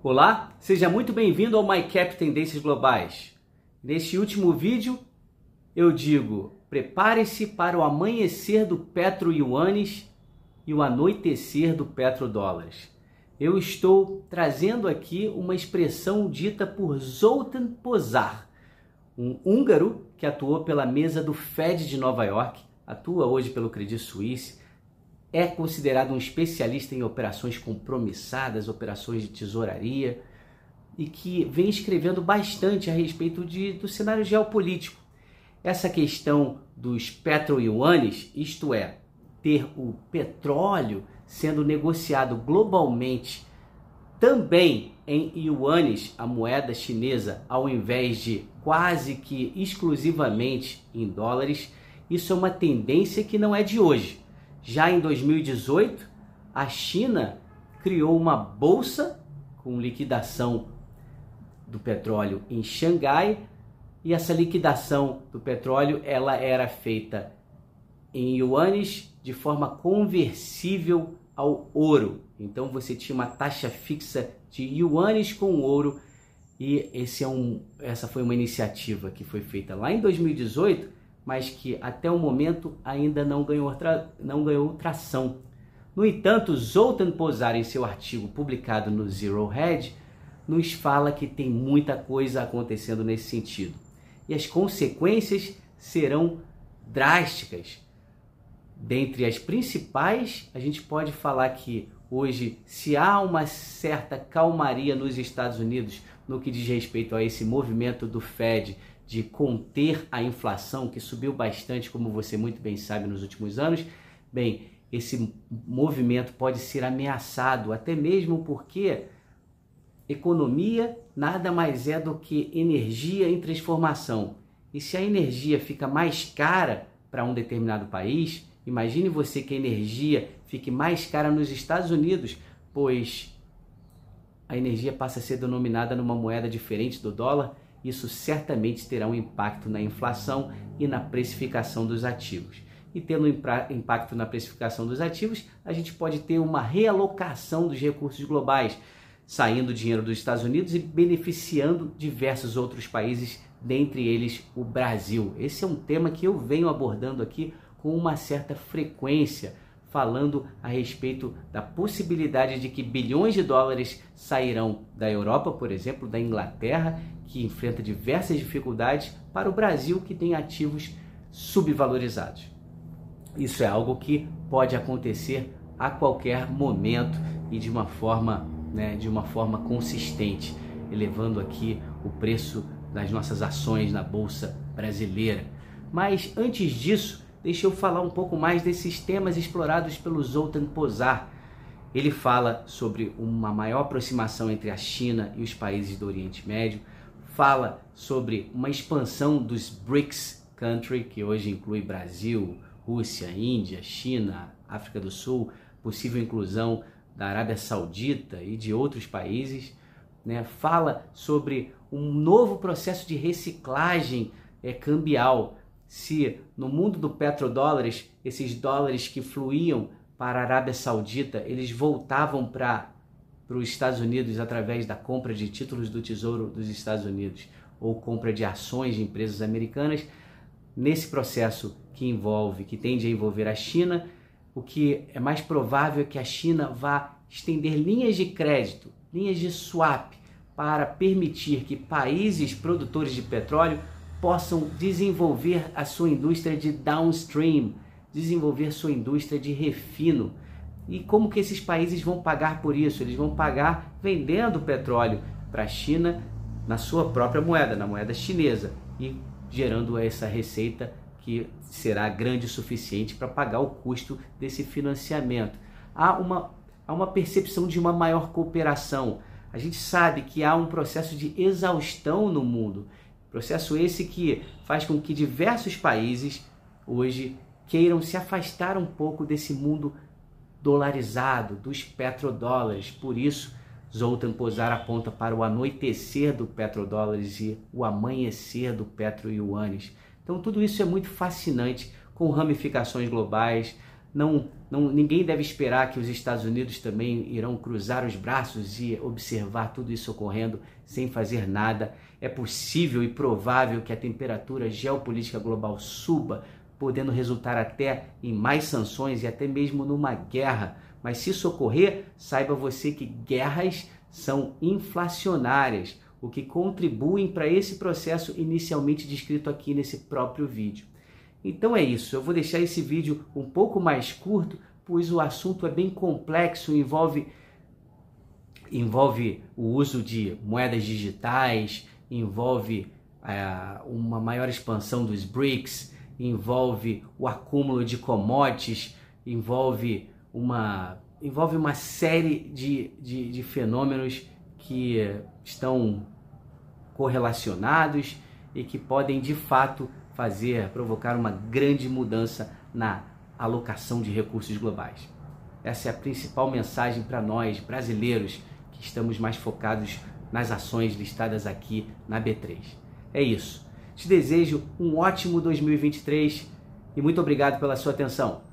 Olá, seja muito bem-vindo ao MyCap Tendências Globais. Neste último vídeo, eu digo: prepare-se para o amanhecer do Petro Yuanes e o anoitecer do Petrodólares. Eu estou trazendo aqui uma expressão dita por Zoltan Pozar, um húngaro que atuou pela mesa do Fed de Nova York, atua hoje pelo Credit Suisse, é considerado um especialista em operações compromissadas, operações de tesouraria, e que vem escrevendo bastante a respeito de, do cenário geopolítico. Essa questão dos petro-yuanes, isto é, ter o petróleo sendo negociado globalmente também em yuanes, a moeda chinesa, ao invés de quase que exclusivamente em dólares, isso é uma tendência que não é de hoje. Já em 2018, a China criou uma bolsa com liquidação do petróleo em Xangai e essa liquidação do petróleo ela era feita em yuanes de forma conversível ao ouro. Então você tinha uma taxa fixa de yuanes com ouro e esse é um, essa foi uma iniciativa que foi feita lá em 2018 mas que até o momento ainda não ganhou, tra... não ganhou tração. No entanto, Zoltan Pozar, em seu artigo publicado no Zero Hedge, nos fala que tem muita coisa acontecendo nesse sentido. E as consequências serão drásticas. Dentre as principais, a gente pode falar que hoje, se há uma certa calmaria nos Estados Unidos no que diz respeito a esse movimento do Fed de conter a inflação, que subiu bastante, como você muito bem sabe, nos últimos anos, bem, esse movimento pode ser ameaçado, até mesmo porque economia nada mais é do que energia em transformação. E se a energia fica mais cara para um determinado país, imagine você que a energia fique mais cara nos Estados Unidos, pois a energia passa a ser denominada numa moeda diferente do dólar isso certamente terá um impacto na inflação e na precificação dos ativos. E tendo impacto na precificação dos ativos, a gente pode ter uma realocação dos recursos globais, saindo dinheiro dos Estados Unidos e beneficiando diversos outros países, dentre eles o Brasil. Esse é um tema que eu venho abordando aqui com uma certa frequência falando a respeito da possibilidade de que bilhões de dólares sairão da Europa, por exemplo, da Inglaterra, que enfrenta diversas dificuldades, para o Brasil, que tem ativos subvalorizados. Isso é algo que pode acontecer a qualquer momento e de uma forma, né, de uma forma consistente, elevando aqui o preço das nossas ações na bolsa brasileira. Mas antes disso, deixa eu falar um pouco mais desses temas explorados pelo Zoltan Pozar. Ele fala sobre uma maior aproximação entre a China e os países do Oriente Médio, fala sobre uma expansão dos BRICS country, que hoje inclui Brasil, Rússia, Índia, China, África do Sul, possível inclusão da Arábia Saudita e de outros países, né? fala sobre um novo processo de reciclagem é, cambial, se no mundo do petrodólares, esses dólares que fluíam para a Arábia Saudita, eles voltavam para os Estados Unidos através da compra de títulos do Tesouro dos Estados Unidos ou compra de ações de empresas americanas, nesse processo que envolve, que tende a envolver a China, o que é mais provável é que a China vá estender linhas de crédito, linhas de swap, para permitir que países produtores de petróleo possam desenvolver a sua indústria de downstream, desenvolver sua indústria de refino. E como que esses países vão pagar por isso? Eles vão pagar vendendo petróleo para a China na sua própria moeda, na moeda chinesa, e gerando essa receita que será grande o suficiente para pagar o custo desse financiamento. Há uma, há uma percepção de uma maior cooperação. A gente sabe que há um processo de exaustão no mundo Processo esse que faz com que diversos países hoje queiram se afastar um pouco desse mundo dolarizado, dos petrodólares. Por isso, Zoltan Pozar aponta para o anoitecer do petrodólares e o amanhecer do petro-yuanes. Então, tudo isso é muito fascinante, com ramificações globais. Não Não, ninguém deve esperar que os Estados Unidos também irão cruzar os braços e observar tudo isso ocorrendo sem fazer nada. É possível e provável que a temperatura geopolítica global suba, podendo resultar até em mais sanções e até mesmo numa guerra. Mas se isso ocorrer, saiba você que guerras são inflacionárias, o que contribuem para esse processo inicialmente descrito aqui nesse próprio vídeo. Então é isso, eu vou deixar esse vídeo um pouco mais curto, pois o assunto é bem complexo, envolve envolve o uso de moedas digitais, envolve é, uma maior expansão dos BRICS, envolve o acúmulo de commodities, envolve uma, envolve uma série de, de, de fenômenos que estão correlacionados e que podem de fato fazer, provocar uma grande mudança na alocação de recursos globais. Essa é a principal mensagem para nós brasileiros que estamos mais focados nas ações listadas aqui na B3. É isso. Te desejo um ótimo 2023 e muito obrigado pela sua atenção.